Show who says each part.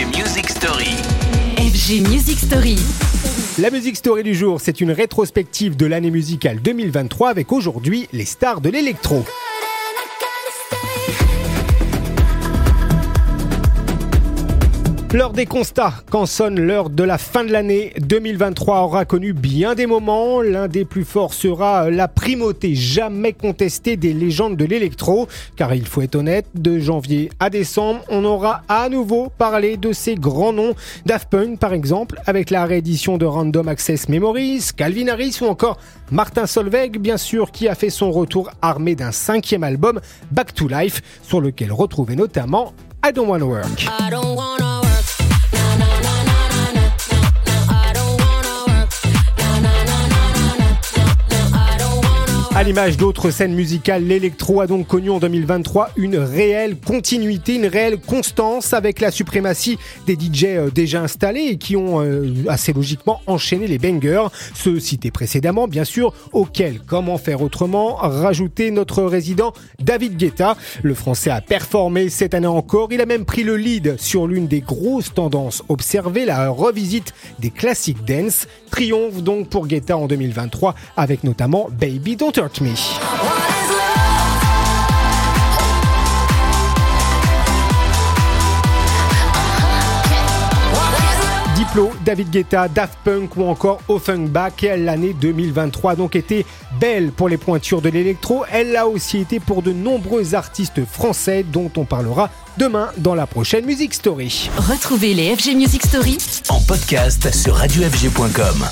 Speaker 1: FG Music Story.
Speaker 2: FG Music Story.
Speaker 3: La musique story du jour, c'est une rétrospective de l'année musicale 2023 avec aujourd'hui les stars de l'électro. L'heure des constats, quand sonne l'heure de la fin de l'année, 2023 aura connu bien des moments. L'un des plus forts sera la primauté jamais contestée des légendes de l'électro. Car il faut être honnête, de janvier à décembre, on aura à nouveau parlé de ces grands noms. Daft Punk par exemple, avec la réédition de Random Access Memories, Calvin Harris ou encore Martin Solveig, bien sûr, qui a fait son retour armé d'un cinquième album, Back to Life, sur lequel retrouvait notamment I Don't Wanna Work. À l'image d'autres scènes musicales, l'électro a donc connu en 2023 une réelle continuité, une réelle constance avec la suprématie des DJ euh, déjà installés et qui ont euh, assez logiquement enchaîné les bangers, ceux cités précédemment bien sûr, auxquels, comment faire autrement, rajouter notre résident David Guetta. Le français a performé cette année encore, il a même pris le lead sur l'une des grosses tendances observées, la revisite des classiques dance. Triomphe donc pour Guetta en 2023 avec notamment Baby Don't Hurt Me. Diplo, David Guetta, Daft Punk ou encore Offenbach. L'année 2023 a donc été belle pour les pointures de l'électro. Elle l'a aussi été pour de nombreux artistes français dont on parlera demain dans la prochaine Music Story.
Speaker 2: Retrouvez les FG Music Story
Speaker 1: En podcast sur radiofg.com.